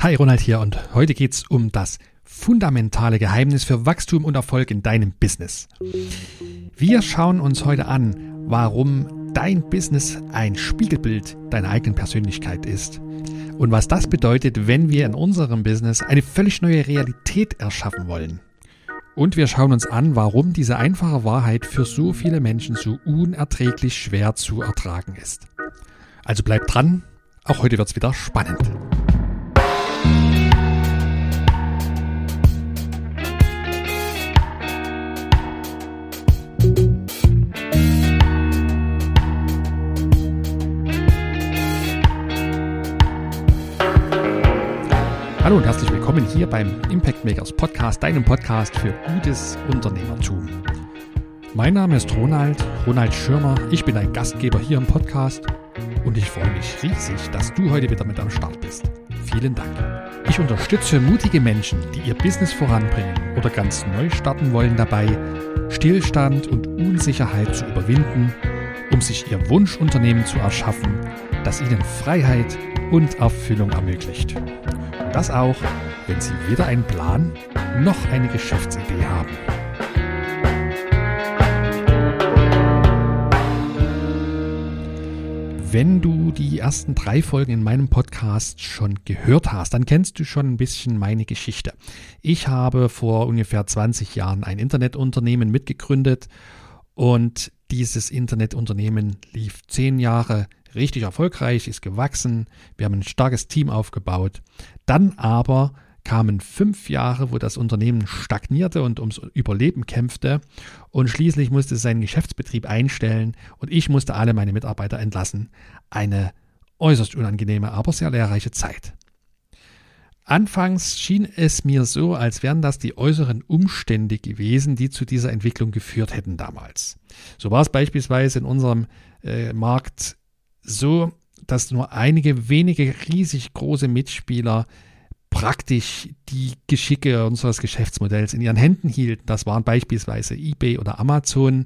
Hi, Ronald hier und heute geht's um das fundamentale Geheimnis für Wachstum und Erfolg in deinem Business. Wir schauen uns heute an, warum dein Business ein Spiegelbild deiner eigenen Persönlichkeit ist und was das bedeutet, wenn wir in unserem Business eine völlig neue Realität erschaffen wollen. Und wir schauen uns an, warum diese einfache Wahrheit für so viele Menschen so unerträglich schwer zu ertragen ist. Also bleib dran, auch heute wird's wieder spannend. Hallo und herzlich willkommen hier beim Impact Makers Podcast, deinem Podcast für gutes Unternehmertum. Mein Name ist Ronald, Ronald Schirmer. Ich bin ein Gastgeber hier im Podcast und ich freue mich riesig, dass du heute wieder mit am Start bist. Vielen Dank. Ich unterstütze mutige Menschen, die ihr Business voranbringen oder ganz neu starten wollen dabei, Stillstand und Unsicherheit zu überwinden, um sich ihr Wunschunternehmen zu erschaffen, das ihnen Freiheit und Erfüllung ermöglicht. Das auch, wenn Sie weder einen Plan noch eine Geschäftsidee haben. Wenn du die ersten drei Folgen in meinem Podcast schon gehört hast, dann kennst du schon ein bisschen meine Geschichte. Ich habe vor ungefähr 20 Jahren ein Internetunternehmen mitgegründet und dieses Internetunternehmen lief zehn Jahre richtig erfolgreich, ist gewachsen, wir haben ein starkes Team aufgebaut. Dann aber kamen fünf Jahre, wo das Unternehmen stagnierte und ums Überleben kämpfte und schließlich musste es seinen Geschäftsbetrieb einstellen und ich musste alle meine Mitarbeiter entlassen. Eine äußerst unangenehme, aber sehr lehrreiche Zeit. Anfangs schien es mir so, als wären das die äußeren Umstände gewesen, die zu dieser Entwicklung geführt hätten damals. So war es beispielsweise in unserem äh, Markt so, dass nur einige wenige riesig große Mitspieler praktisch die Geschicke unseres Geschäftsmodells in ihren Händen hielten. Das waren beispielsweise eBay oder Amazon,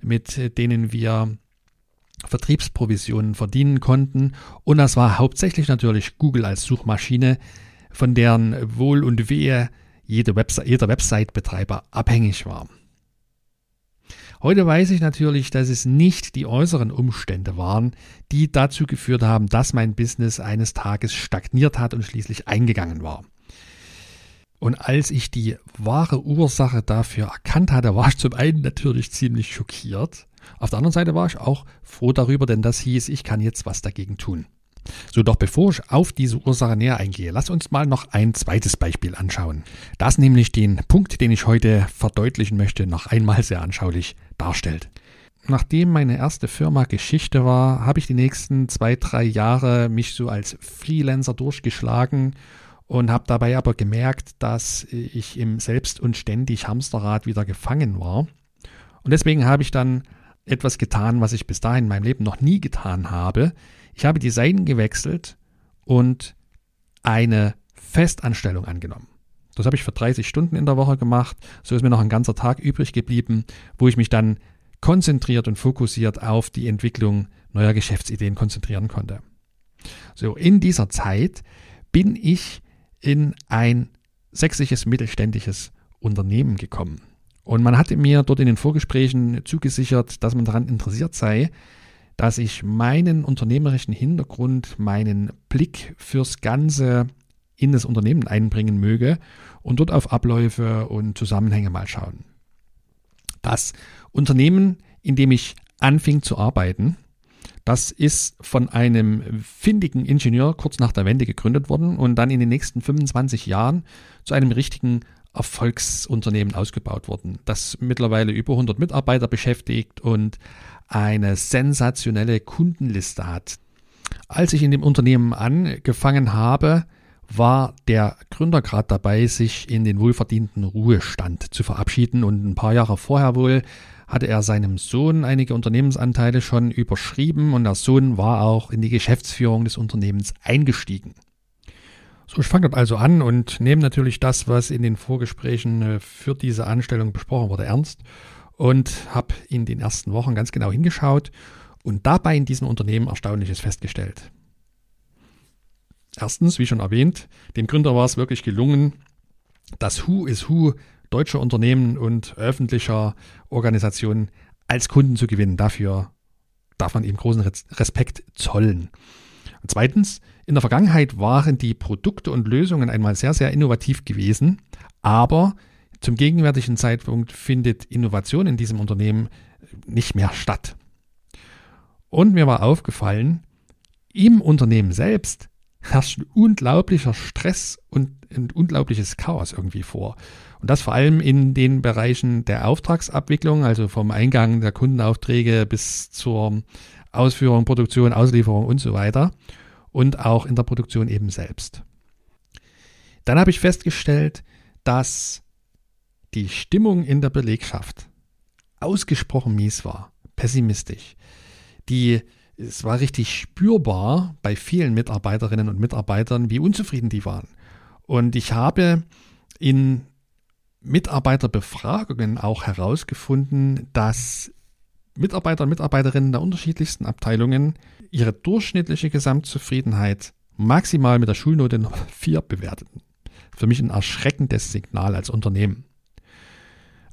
mit denen wir Vertriebsprovisionen verdienen konnten. Und das war hauptsächlich natürlich Google als Suchmaschine, von deren Wohl und Wehe jede Webse jeder Website-Betreiber abhängig war. Heute weiß ich natürlich, dass es nicht die äußeren Umstände waren, die dazu geführt haben, dass mein Business eines Tages stagniert hat und schließlich eingegangen war. Und als ich die wahre Ursache dafür erkannt hatte, war ich zum einen natürlich ziemlich schockiert. Auf der anderen Seite war ich auch froh darüber, denn das hieß, ich kann jetzt was dagegen tun. So, doch bevor ich auf diese Ursache näher eingehe, lass uns mal noch ein zweites Beispiel anschauen. Das nämlich den Punkt, den ich heute verdeutlichen möchte, noch einmal sehr anschaulich darstellt. Nachdem meine erste Firma Geschichte war, habe ich die nächsten zwei, drei Jahre mich so als Freelancer durchgeschlagen und habe dabei aber gemerkt, dass ich im Selbst- und ständig Hamsterrad wieder gefangen war. Und deswegen habe ich dann etwas getan, was ich bis dahin in meinem Leben noch nie getan habe. Ich habe die Seiten gewechselt und eine Festanstellung angenommen. Das habe ich für 30 Stunden in der Woche gemacht. So ist mir noch ein ganzer Tag übrig geblieben, wo ich mich dann konzentriert und fokussiert auf die Entwicklung neuer Geschäftsideen konzentrieren konnte. So, in dieser Zeit bin ich in ein sächsisches mittelständisches Unternehmen gekommen. Und man hatte mir dort in den Vorgesprächen zugesichert, dass man daran interessiert sei, dass ich meinen unternehmerischen Hintergrund, meinen Blick fürs Ganze in das Unternehmen einbringen möge und dort auf Abläufe und Zusammenhänge mal schauen. Das Unternehmen, in dem ich anfing zu arbeiten, das ist von einem findigen Ingenieur kurz nach der Wende gegründet worden und dann in den nächsten 25 Jahren zu einem richtigen Erfolgsunternehmen ausgebaut worden, das mittlerweile über 100 Mitarbeiter beschäftigt und eine sensationelle Kundenliste hat. Als ich in dem Unternehmen angefangen habe, war der Gründer gerade dabei, sich in den wohlverdienten Ruhestand zu verabschieden und ein paar Jahre vorher wohl hatte er seinem Sohn einige Unternehmensanteile schon überschrieben und der Sohn war auch in die Geschäftsführung des Unternehmens eingestiegen. So, ich fange dort also an und nehme natürlich das, was in den Vorgesprächen äh, für diese Anstellung besprochen wurde, ernst und habe in den ersten Wochen ganz genau hingeschaut und dabei in diesem Unternehmen Erstaunliches festgestellt. Erstens, wie schon erwähnt, dem Gründer war es wirklich gelungen, das Who is Who deutscher Unternehmen und öffentlicher Organisationen als Kunden zu gewinnen. Dafür darf man ihm großen Respekt zollen. Und zweitens, in der Vergangenheit waren die Produkte und Lösungen einmal sehr, sehr innovativ gewesen, aber zum gegenwärtigen Zeitpunkt findet Innovation in diesem Unternehmen nicht mehr statt. Und mir war aufgefallen, im Unternehmen selbst herrscht ein unglaublicher Stress und ein unglaubliches Chaos irgendwie vor. Und das vor allem in den Bereichen der Auftragsabwicklung, also vom Eingang der Kundenaufträge bis zur Ausführung, Produktion, Auslieferung und so weiter. Und auch in der Produktion eben selbst. Dann habe ich festgestellt, dass die Stimmung in der Belegschaft ausgesprochen mies war, pessimistisch. Die, es war richtig spürbar bei vielen Mitarbeiterinnen und Mitarbeitern, wie unzufrieden die waren. Und ich habe in Mitarbeiterbefragungen auch herausgefunden, dass Mitarbeiter und Mitarbeiterinnen der unterschiedlichsten Abteilungen ihre durchschnittliche Gesamtzufriedenheit maximal mit der Schulnote 4 bewerteten. Für mich ein erschreckendes Signal als Unternehmen.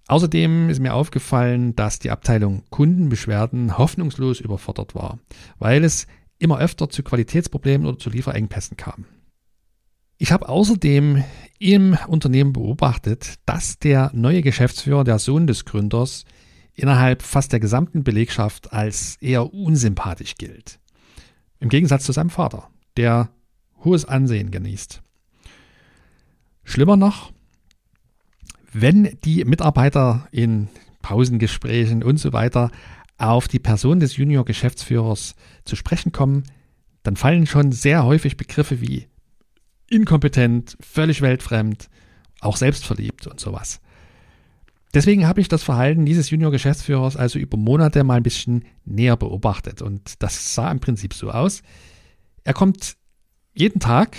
Außerdem ist mir aufgefallen, dass die Abteilung Kundenbeschwerden hoffnungslos überfordert war, weil es immer öfter zu Qualitätsproblemen oder zu Lieferengpässen kam. Ich habe außerdem im Unternehmen beobachtet, dass der neue Geschäftsführer, der Sohn des Gründers, innerhalb fast der gesamten Belegschaft als eher unsympathisch gilt. Im Gegensatz zu seinem Vater, der hohes Ansehen genießt. Schlimmer noch, wenn die Mitarbeiter in Pausengesprächen und so weiter auf die Person des Junior-Geschäftsführers zu sprechen kommen, dann fallen schon sehr häufig Begriffe wie inkompetent, völlig weltfremd, auch selbstverliebt und sowas. Deswegen habe ich das Verhalten dieses Junior-Geschäftsführers also über Monate mal ein bisschen näher beobachtet und das sah im Prinzip so aus. Er kommt jeden Tag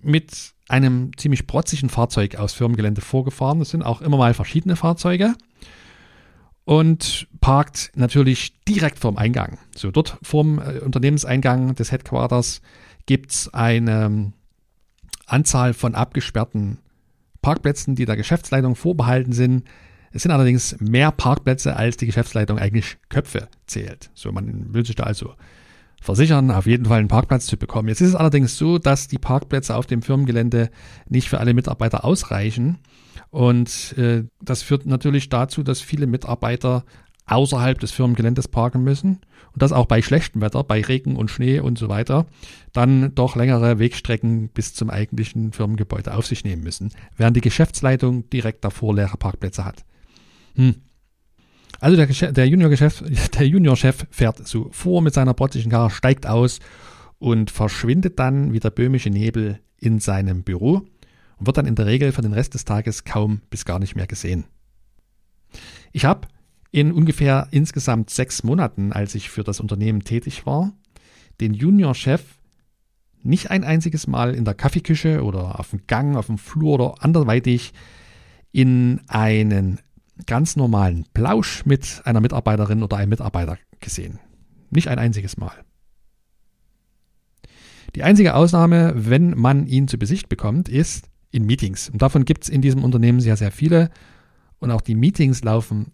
mit einem ziemlich protzigen Fahrzeug aus Firmengelände vorgefahren. Das sind auch immer mal verschiedene Fahrzeuge. Und parkt natürlich direkt vorm Eingang. So, dort vorm äh, Unternehmenseingang des Headquarters gibt es eine Anzahl von abgesperrten Parkplätzen, die der Geschäftsleitung vorbehalten sind. Es sind allerdings mehr Parkplätze, als die Geschäftsleitung eigentlich Köpfe zählt. So, man will sich da also versichern, auf jeden Fall einen Parkplatz zu bekommen. Jetzt ist es allerdings so, dass die Parkplätze auf dem Firmengelände nicht für alle Mitarbeiter ausreichen. Und äh, das führt natürlich dazu, dass viele Mitarbeiter außerhalb des Firmengeländes parken müssen. Und das auch bei schlechtem Wetter, bei Regen und Schnee und so weiter, dann doch längere Wegstrecken bis zum eigentlichen Firmengebäude auf sich nehmen müssen, während die Geschäftsleitung direkt davor leere Parkplätze hat. Hm, also der, der Junior-Chef Junior fährt so vor mit seiner protzigen Karre, steigt aus und verschwindet dann wie der böhmische Nebel in seinem Büro und wird dann in der Regel für den Rest des Tages kaum bis gar nicht mehr gesehen. Ich habe in ungefähr insgesamt sechs Monaten, als ich für das Unternehmen tätig war, den Junior-Chef nicht ein einziges Mal in der Kaffeeküche oder auf dem Gang, auf dem Flur oder anderweitig in einen ganz normalen Plausch mit einer Mitarbeiterin oder einem Mitarbeiter gesehen. Nicht ein einziges Mal. Die einzige Ausnahme, wenn man ihn zu Besicht bekommt, ist in Meetings. Und davon gibt es in diesem Unternehmen sehr, sehr viele. Und auch die Meetings laufen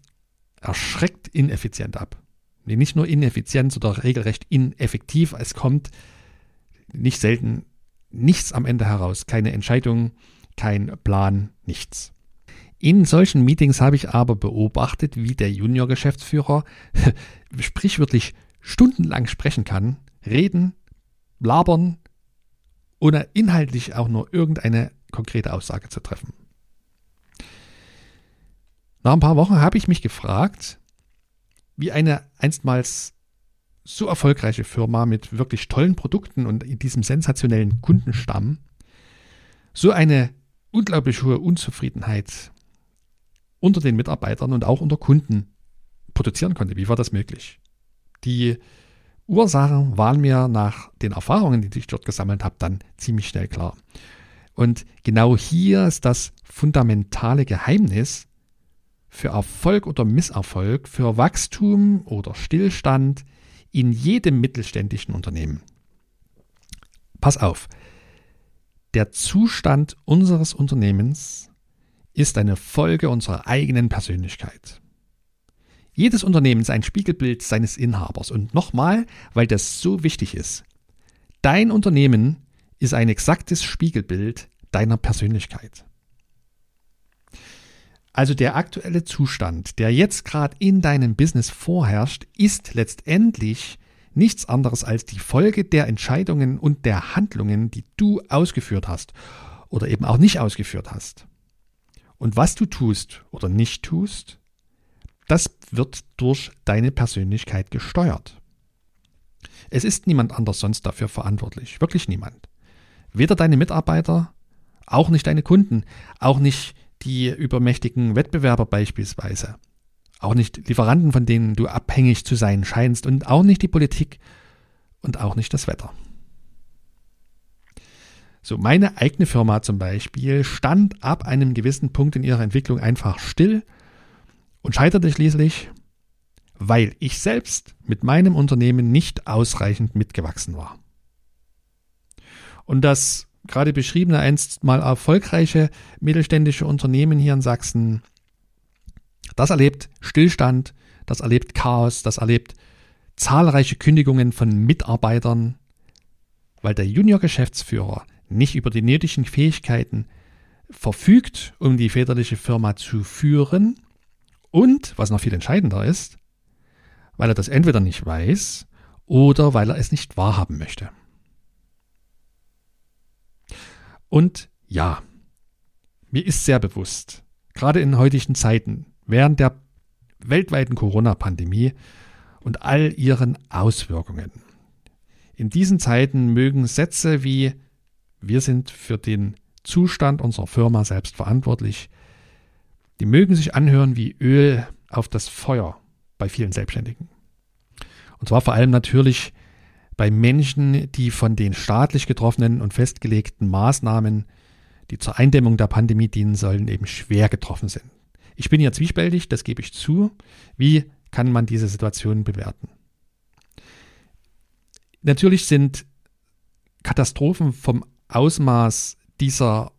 erschreckt ineffizient ab. Nicht nur ineffizient, sondern regelrecht ineffektiv. Es kommt nicht selten nichts am Ende heraus. Keine Entscheidung, kein Plan, nichts. In solchen Meetings habe ich aber beobachtet, wie der Junior-Geschäftsführer sprichwörtlich stundenlang sprechen kann, reden, labern, ohne inhaltlich auch nur irgendeine konkrete Aussage zu treffen. Nach ein paar Wochen habe ich mich gefragt, wie eine einstmals so erfolgreiche Firma mit wirklich tollen Produkten und in diesem sensationellen Kundenstamm so eine unglaublich hohe Unzufriedenheit unter den Mitarbeitern und auch unter Kunden produzieren konnte. Wie war das möglich? Die Ursachen waren mir nach den Erfahrungen, die ich dort gesammelt habe, dann ziemlich schnell klar. Und genau hier ist das fundamentale Geheimnis für Erfolg oder Misserfolg, für Wachstum oder Stillstand in jedem mittelständischen Unternehmen. Pass auf, Der Zustand unseres Unternehmens ist eine Folge unserer eigenen Persönlichkeit. Jedes Unternehmen ist ein Spiegelbild seines Inhabers. Und nochmal, weil das so wichtig ist. Dein Unternehmen ist ein exaktes Spiegelbild deiner Persönlichkeit. Also der aktuelle Zustand, der jetzt gerade in deinem Business vorherrscht, ist letztendlich nichts anderes als die Folge der Entscheidungen und der Handlungen, die du ausgeführt hast oder eben auch nicht ausgeführt hast. Und was du tust oder nicht tust, das wird durch deine Persönlichkeit gesteuert. Es ist niemand anders sonst dafür verantwortlich, wirklich niemand. Weder deine Mitarbeiter, auch nicht deine Kunden, auch nicht die übermächtigen Wettbewerber beispielsweise, auch nicht Lieferanten, von denen du abhängig zu sein scheinst und auch nicht die Politik und auch nicht das Wetter. So, meine eigene Firma zum Beispiel stand ab einem gewissen Punkt in ihrer Entwicklung einfach still und scheiterte schließlich, weil ich selbst mit meinem Unternehmen nicht ausreichend mitgewachsen war. Und das gerade beschriebene einst mal erfolgreiche mittelständische Unternehmen hier in Sachsen, das erlebt Stillstand, das erlebt Chaos, das erlebt zahlreiche Kündigungen von Mitarbeitern, weil der Junior-Geschäftsführer nicht über die nötigen Fähigkeiten verfügt, um die väterliche Firma zu führen und, was noch viel entscheidender ist, weil er das entweder nicht weiß oder weil er es nicht wahrhaben möchte. Und ja, mir ist sehr bewusst, gerade in heutigen Zeiten, während der weltweiten Corona-Pandemie und all ihren Auswirkungen. In diesen Zeiten mögen Sätze wie wir sind für den Zustand unserer Firma selbst verantwortlich, die mögen sich anhören wie Öl auf das Feuer bei vielen Selbstständigen. Und zwar vor allem natürlich bei Menschen, die von den staatlich getroffenen und festgelegten Maßnahmen, die zur Eindämmung der Pandemie dienen sollen, eben schwer getroffen sind. Ich bin ja zwiespältig, das gebe ich zu. Wie kann man diese Situation bewerten? Natürlich sind Katastrophen vom Ausmaß dieser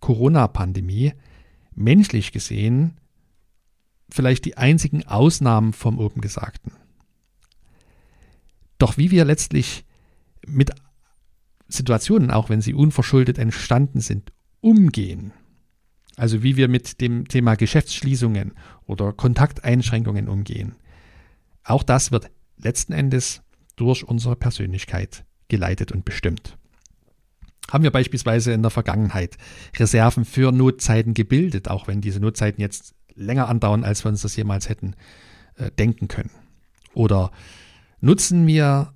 Corona-Pandemie menschlich gesehen vielleicht die einzigen Ausnahmen vom oben Gesagten. Doch wie wir letztlich mit Situationen, auch wenn sie unverschuldet entstanden sind, umgehen, also wie wir mit dem Thema Geschäftsschließungen oder Kontakteinschränkungen umgehen, auch das wird letzten Endes durch unsere Persönlichkeit geleitet und bestimmt. Haben wir beispielsweise in der Vergangenheit Reserven für Notzeiten gebildet, auch wenn diese Notzeiten jetzt länger andauern, als wir uns das jemals hätten äh, denken können? Oder nutzen wir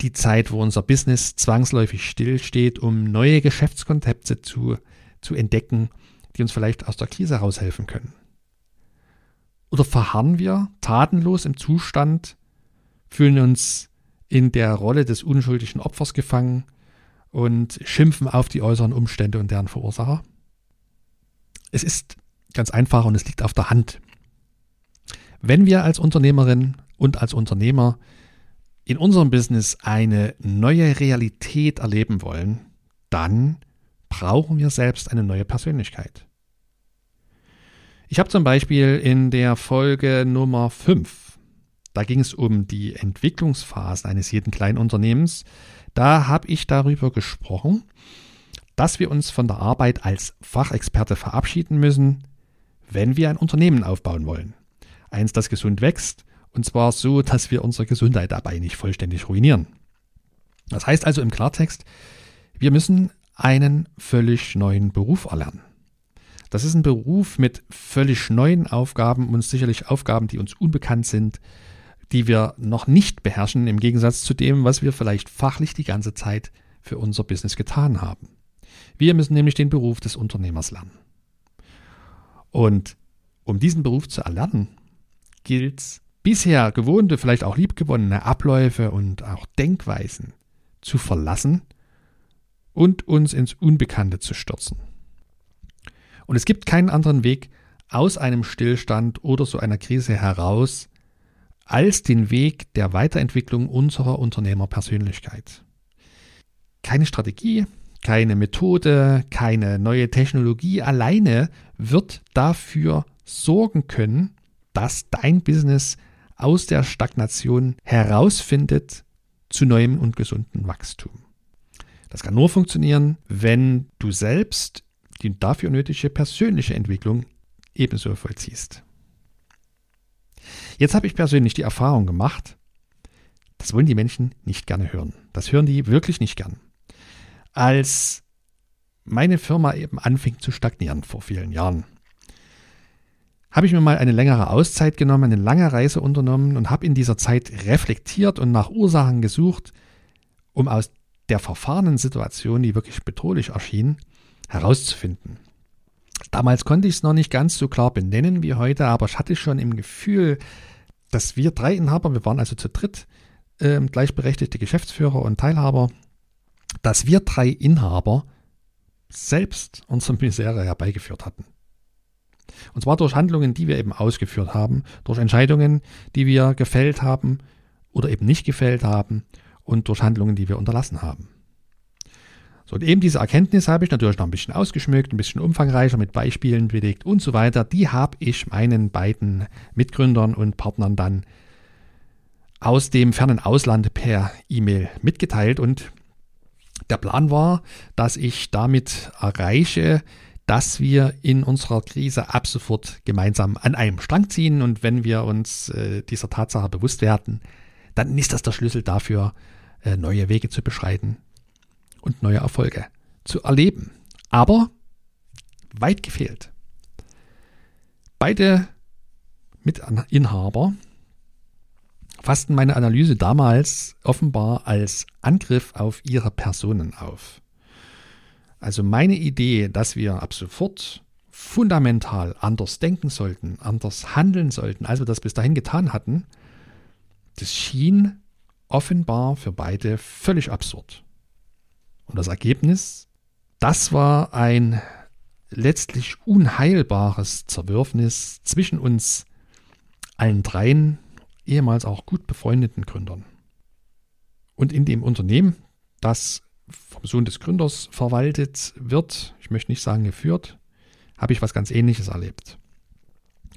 die Zeit, wo unser Business zwangsläufig stillsteht, um neue Geschäftskonzepte zu, zu entdecken, die uns vielleicht aus der Krise heraushelfen können? Oder verharren wir tatenlos im Zustand, fühlen uns in der Rolle des unschuldigen Opfers gefangen und schimpfen auf die äußeren Umstände und deren Verursacher? Es ist ganz einfach und es liegt auf der Hand. Wenn wir als Unternehmerin und als Unternehmer in unserem Business eine neue Realität erleben wollen, dann brauchen wir selbst eine neue Persönlichkeit. Ich habe zum Beispiel in der Folge Nummer 5, da ging es um die Entwicklungsphasen eines jeden kleinen Unternehmens, da habe ich darüber gesprochen, dass wir uns von der Arbeit als Fachexperte verabschieden müssen, wenn wir ein Unternehmen aufbauen wollen. Eins, das gesund wächst, und zwar so, dass wir unsere Gesundheit dabei nicht vollständig ruinieren. Das heißt also im Klartext, wir müssen einen völlig neuen Beruf erlernen. Das ist ein Beruf mit völlig neuen Aufgaben und sicherlich Aufgaben, die uns unbekannt sind, die wir noch nicht beherrschen, im Gegensatz zu dem, was wir vielleicht fachlich die ganze Zeit für unser Business getan haben. Wir müssen nämlich den Beruf des Unternehmers lernen. Und um diesen Beruf zu erlernen, gilt es, bisher gewohnte, vielleicht auch liebgewonnene Abläufe und auch Denkweisen zu verlassen und uns ins Unbekannte zu stürzen. Und es gibt keinen anderen Weg aus einem Stillstand oder so einer Krise heraus, als den Weg der Weiterentwicklung unserer Unternehmerpersönlichkeit. Keine Strategie, keine Methode, keine neue Technologie alleine wird dafür sorgen können, dass dein Business aus der Stagnation herausfindet zu neuem und gesunden Wachstum. Das kann nur funktionieren, wenn du selbst die dafür nötige persönliche Entwicklung ebenso vollziehst. Jetzt habe ich persönlich die Erfahrung gemacht, das wollen die Menschen nicht gerne hören. Das hören die wirklich nicht gern. Als meine Firma eben anfing zu stagnieren vor vielen Jahren, habe ich mir mal eine längere Auszeit genommen, eine lange Reise unternommen und habe in dieser Zeit reflektiert und nach Ursachen gesucht, um aus der verfahrenen Situation, die wirklich bedrohlich erschien, herauszufinden. Damals konnte ich es noch nicht ganz so klar benennen wie heute, aber ich hatte schon im Gefühl, dass wir drei Inhaber, wir waren also zu dritt, äh, gleichberechtigte Geschäftsführer und Teilhaber, dass wir drei Inhaber selbst unsere Misere herbeigeführt hatten. Und zwar durch Handlungen, die wir eben ausgeführt haben, durch Entscheidungen, die wir gefällt haben oder eben nicht gefällt haben und durch Handlungen, die wir unterlassen haben. So, und eben diese Erkenntnis habe ich natürlich noch ein bisschen ausgeschmückt, ein bisschen umfangreicher mit Beispielen belegt und so weiter. Die habe ich meinen beiden Mitgründern und Partnern dann aus dem fernen Ausland per E-Mail mitgeteilt und der Plan war, dass ich damit erreiche, dass wir in unserer Krise ab sofort gemeinsam an einem Strang ziehen und wenn wir uns äh, dieser Tatsache bewusst werden, dann ist das der Schlüssel dafür, äh, neue Wege zu beschreiten, und neue Erfolge zu erleben. Aber weit gefehlt. Beide Mitinhaber fassten meine Analyse damals offenbar als Angriff auf ihre Personen auf. Also meine Idee, dass wir ab sofort fundamental anders denken sollten, anders handeln sollten, als wir das bis dahin getan hatten, das schien offenbar für beide völlig absurd. Und das Ergebnis, das war ein letztlich unheilbares Zerwürfnis zwischen uns allen dreien, ehemals auch gut befreundeten Gründern. Und in dem Unternehmen, das vom Sohn des Gründers verwaltet wird, ich möchte nicht sagen geführt, habe ich was ganz Ähnliches erlebt.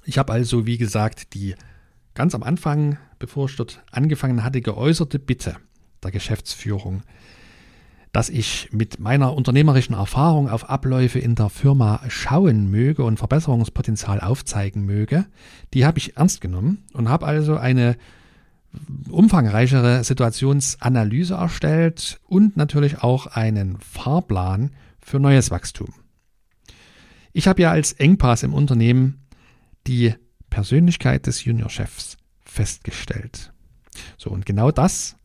Ich habe also, wie gesagt, die ganz am Anfang, bevor ich dort angefangen hatte, geäußerte Bitte der Geschäftsführung dass ich mit meiner unternehmerischen Erfahrung auf Abläufe in der Firma schauen möge und Verbesserungspotenzial aufzeigen möge, die habe ich ernst genommen und habe also eine umfangreichere Situationsanalyse erstellt und natürlich auch einen Fahrplan für neues Wachstum. Ich habe ja als Engpass im Unternehmen die Persönlichkeit des Juniorchefs festgestellt. So, und genau das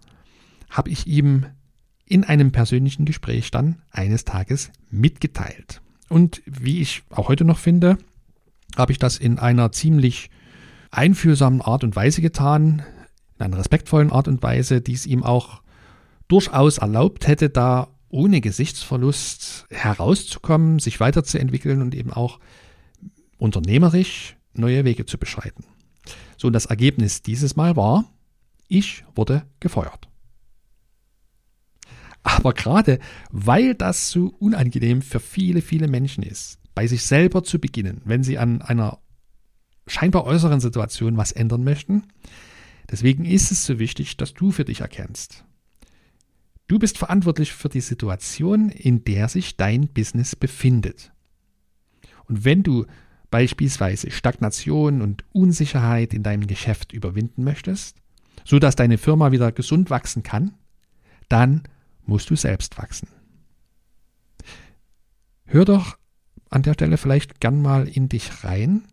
habe ich ihm in einem persönlichen Gespräch dann eines Tages mitgeteilt. Und wie ich auch heute noch finde, habe ich das in einer ziemlich einfühlsamen Art und Weise getan, in einer respektvollen Art und Weise, die es ihm auch durchaus erlaubt hätte, da ohne Gesichtsverlust herauszukommen, sich weiterzuentwickeln und eben auch unternehmerisch neue Wege zu beschreiten. So, und das Ergebnis dieses Mal war, ich wurde gefeuert. Aber gerade weil das so unangenehm für viele, viele Menschen ist, bei sich selber zu beginnen, wenn sie an einer scheinbar äußeren Situation was ändern möchten, deswegen ist es so wichtig, dass du für dich erkennst. Du bist verantwortlich für die Situation, in der sich dein Business befindet. Und wenn du beispielsweise Stagnation und Unsicherheit in deinem Geschäft überwinden möchtest, so dass deine Firma wieder gesund wachsen kann, dann musst du selbst wachsen. Hör doch an der Stelle vielleicht gern mal in dich rein.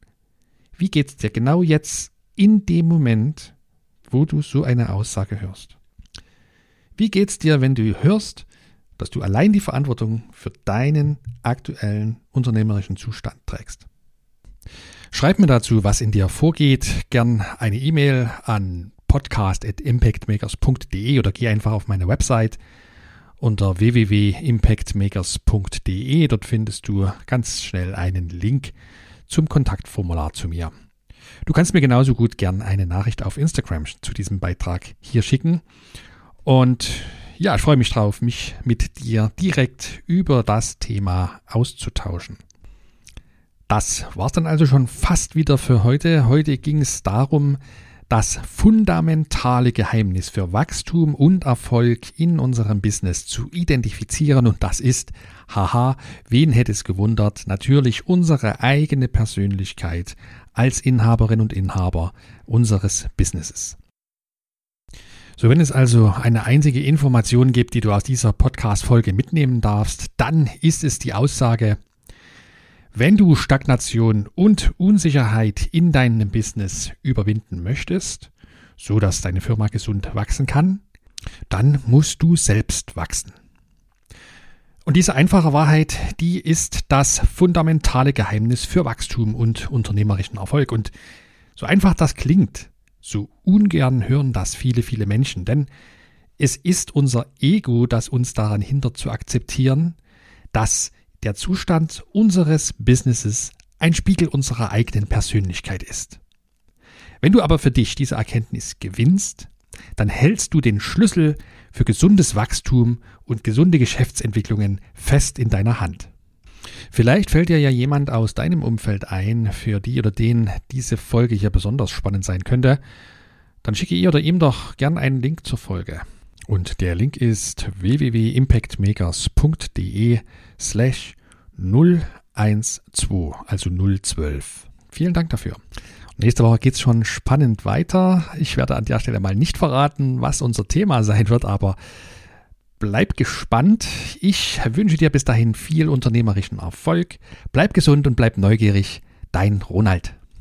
Wie geht es dir genau jetzt in dem Moment, wo du so eine Aussage hörst? Wie geht es dir, wenn du hörst, dass du allein die Verantwortung für deinen aktuellen unternehmerischen Zustand trägst? Schreib mir dazu, was in dir vorgeht. Gern eine E-Mail an podcast.impactmakers.de oder geh einfach auf meine Website unter www.impactmakers.de. Dort findest du ganz schnell einen Link zum Kontaktformular zu mir. Du kannst mir genauso gut gern eine Nachricht auf Instagram zu diesem Beitrag hier schicken. Und ja, ich freue mich drauf, mich mit dir direkt über das Thema auszutauschen. Das war's dann also schon fast wieder für heute. Heute ging es darum, das fundamentale Geheimnis für Wachstum und Erfolg in unserem Business zu identifizieren und das ist, haha, wen hätte es gewundert, natürlich unsere eigene Persönlichkeit als Inhaberin und Inhaber unseres Businesses. So, wenn es also eine einzige Information gibt, die du aus dieser Podcast-Folge mitnehmen darfst, dann ist es die Aussage, wenn du Stagnation und Unsicherheit in deinem Business überwinden möchtest, so dass deine Firma gesund wachsen kann, dann musst du selbst wachsen. Und diese einfache Wahrheit, die ist das fundamentale Geheimnis für Wachstum und unternehmerischen Erfolg. Und so einfach das klingt, so ungern hören das viele, viele Menschen, denn es ist unser Ego, das uns daran hindert zu akzeptieren, dass der Zustand unseres Businesses ein Spiegel unserer eigenen Persönlichkeit ist. Wenn du aber für dich diese Erkenntnis gewinnst, dann hältst du den Schlüssel für gesundes Wachstum und gesunde Geschäftsentwicklungen fest in deiner Hand. Vielleicht fällt dir ja jemand aus deinem Umfeld ein, für die oder den diese Folge hier besonders spannend sein könnte. Dann schicke ihr oder ihm doch gern einen Link zur Folge. Und der Link ist www.impactmakers.de slash 012, also 012. Vielen Dank dafür. Nächste Woche geht es schon spannend weiter. Ich werde an der Stelle mal nicht verraten, was unser Thema sein wird, aber bleib gespannt. Ich wünsche dir bis dahin viel unternehmerischen Erfolg. Bleib gesund und bleib neugierig. Dein Ronald.